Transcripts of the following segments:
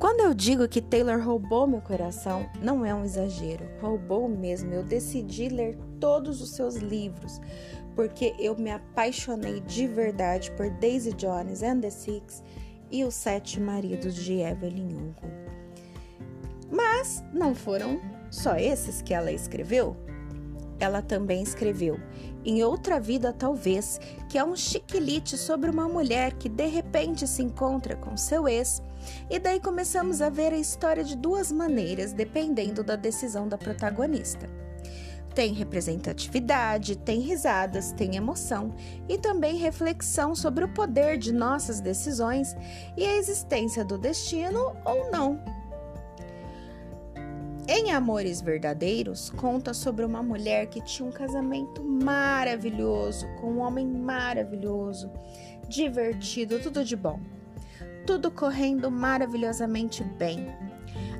Quando eu digo que Taylor roubou meu coração, não é um exagero. Roubou mesmo. Eu decidi ler todos os seus livros, porque eu me apaixonei de verdade por Daisy Jones and the Six e os Sete Maridos de Evelyn Hugo. Mas não foram só esses que ela escreveu. Ela também escreveu Em Outra Vida Talvez, que é um chiquilite sobre uma mulher que de repente se encontra com seu ex, e daí começamos a ver a história de duas maneiras, dependendo da decisão da protagonista. Tem representatividade, tem risadas, tem emoção e também reflexão sobre o poder de nossas decisões e a existência do destino ou não. Em Amores Verdadeiros, conta sobre uma mulher que tinha um casamento maravilhoso, com um homem maravilhoso, divertido, tudo de bom. Tudo correndo maravilhosamente bem,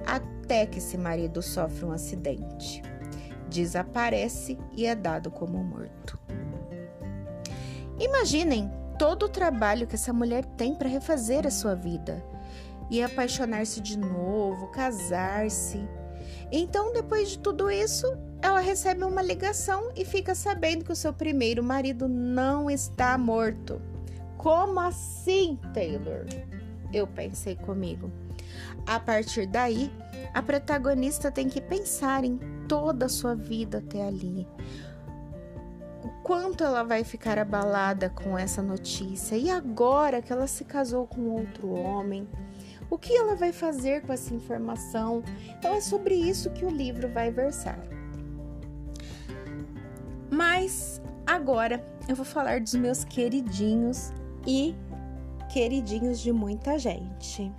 até que esse marido sofre um acidente. Desaparece e é dado como morto. Imaginem todo o trabalho que essa mulher tem para refazer a sua vida e apaixonar-se de novo, casar-se então, depois de tudo isso, ela recebe uma ligação e fica sabendo que o seu primeiro marido não está morto. Como assim, Taylor? Eu pensei comigo. A partir daí, a protagonista tem que pensar em toda a sua vida até ali. O quanto ela vai ficar abalada com essa notícia. E agora que ela se casou com outro homem, o que ela vai fazer com essa informação? Então é sobre isso que o livro vai versar. Mas agora eu vou falar dos meus queridinhos e queridinhos de muita gente.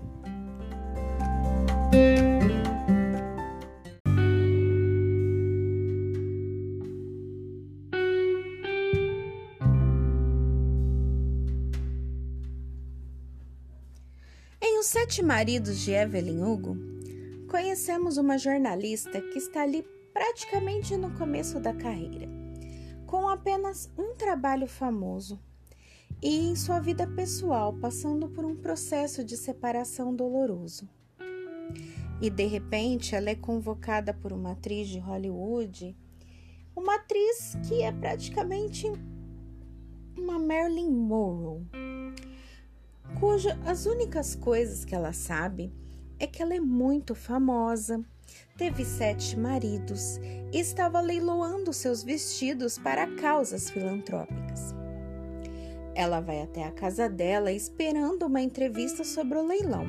Sete Maridos de Evelyn Hugo, conhecemos uma jornalista que está ali praticamente no começo da carreira, com apenas um trabalho famoso e em sua vida pessoal passando por um processo de separação doloroso. E de repente ela é convocada por uma atriz de Hollywood, uma atriz que é praticamente uma Marilyn Monroe cuja as únicas coisas que ela sabe é que ela é muito famosa, teve sete maridos e estava leiloando seus vestidos para causas filantrópicas. Ela vai até a casa dela esperando uma entrevista sobre o leilão.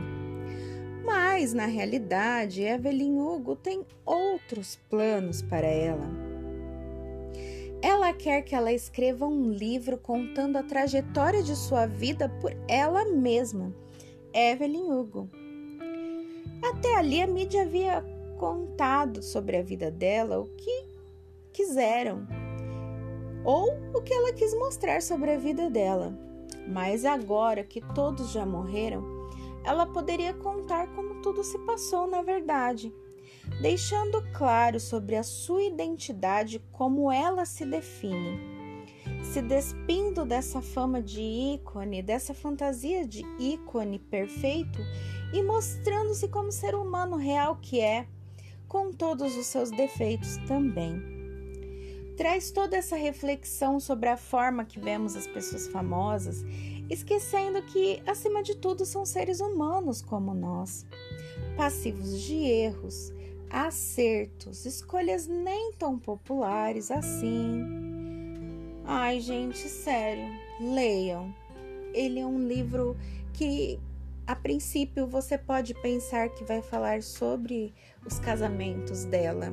Mas, na realidade, Evelyn Hugo tem outros planos para ela. Ela quer que ela escreva um livro contando a trajetória de sua vida por ela mesma, Evelyn Hugo. Até ali a mídia havia contado sobre a vida dela o que quiseram, ou o que ela quis mostrar sobre a vida dela. Mas agora que todos já morreram, ela poderia contar como tudo se passou na verdade deixando claro sobre a sua identidade como ela se define, se despindo dessa fama de ícone, dessa fantasia de ícone perfeito e mostrando-se como ser humano real que é, com todos os seus defeitos também. Traz toda essa reflexão sobre a forma que vemos as pessoas famosas, esquecendo que, acima de tudo, são seres humanos como nós, passivos de erros, acertos, escolhas nem tão populares assim. Ai, gente, sério, leiam. Ele é um livro que a princípio você pode pensar que vai falar sobre os casamentos dela,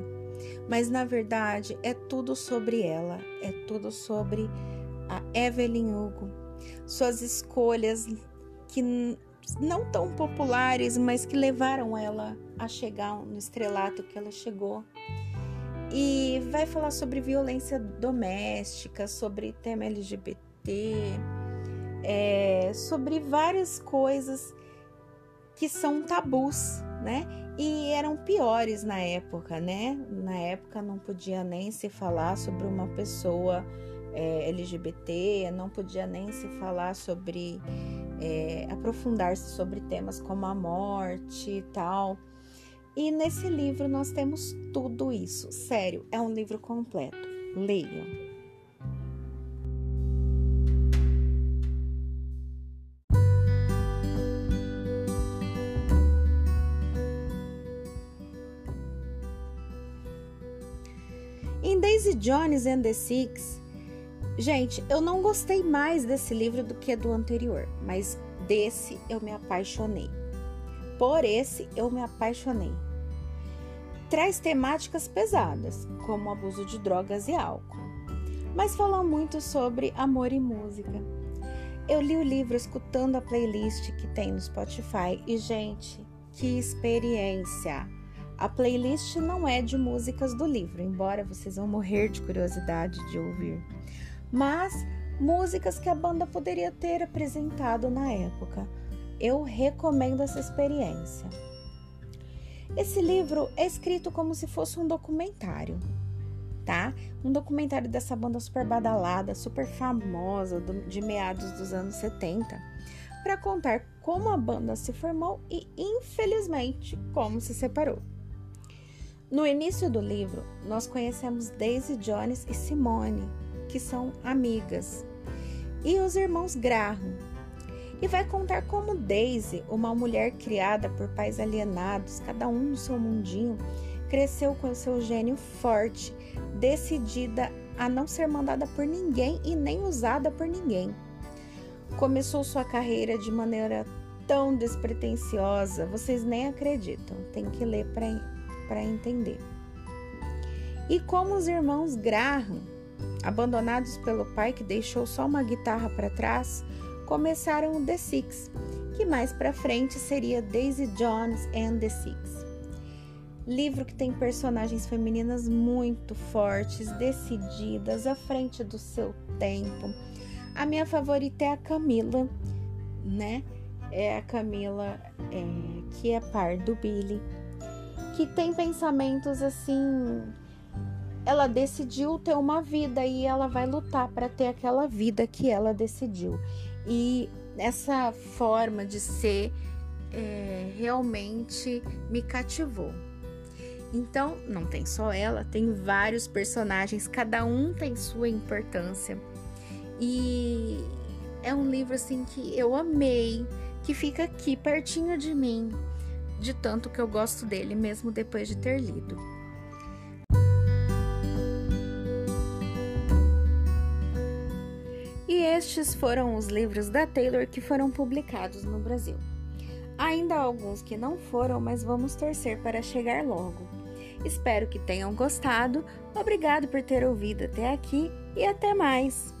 mas na verdade é tudo sobre ela, é tudo sobre a Evelyn Hugo, suas escolhas que não tão populares, mas que levaram ela a chegar no estrelato que ela chegou. E vai falar sobre violência doméstica, sobre tema LGBT, é, sobre várias coisas que são tabus, né? E eram piores na época, né? Na época não podia nem se falar sobre uma pessoa é, LGBT, não podia nem se falar sobre é, aprofundar-se sobre temas como a morte e tal. E nesse livro nós temos tudo isso. Sério, é um livro completo. Leiam. Em Daisy Jones and the Six, gente, eu não gostei mais desse livro do que do anterior, mas desse eu me apaixonei. Por esse eu me apaixonei. Traz temáticas pesadas, como abuso de drogas e álcool, mas fala muito sobre amor e música. Eu li o livro escutando a playlist que tem no Spotify e, gente, que experiência! A playlist não é de músicas do livro, embora vocês vão morrer de curiosidade de ouvir, mas músicas que a banda poderia ter apresentado na época eu recomendo essa experiência. Esse livro é escrito como se fosse um documentário, tá? Um documentário dessa banda super badalada, super famosa, de meados dos anos 70, para contar como a banda se formou e, infelizmente, como se separou. No início do livro, nós conhecemos Daisy Jones e Simone, que são amigas, e os irmãos Graham, e vai contar como Daisy, uma mulher criada por pais alienados, cada um no seu mundinho, cresceu com seu gênio forte, decidida a não ser mandada por ninguém e nem usada por ninguém. Começou sua carreira de maneira tão despretensiosa, vocês nem acreditam, tem que ler para entender. E como os irmãos Graham, abandonados pelo pai que deixou só uma guitarra para trás, começaram o The Six, que mais para frente seria Daisy Jones and the Six. Livro que tem personagens femininas muito fortes, decididas, à frente do seu tempo. A minha favorita é a Camila, né? É a Camila é, que é par do Billy, que tem pensamentos assim. Ela decidiu ter uma vida e ela vai lutar para ter aquela vida que ela decidiu. E essa forma de ser é, realmente me cativou. Então, não tem só ela, tem vários personagens, cada um tem sua importância. E é um livro assim que eu amei, que fica aqui pertinho de mim, de tanto que eu gosto dele, mesmo depois de ter lido. Estes foram os livros da Taylor que foram publicados no Brasil. Ainda há alguns que não foram, mas vamos torcer para chegar logo. Espero que tenham gostado. Obrigado por ter ouvido até aqui e até mais!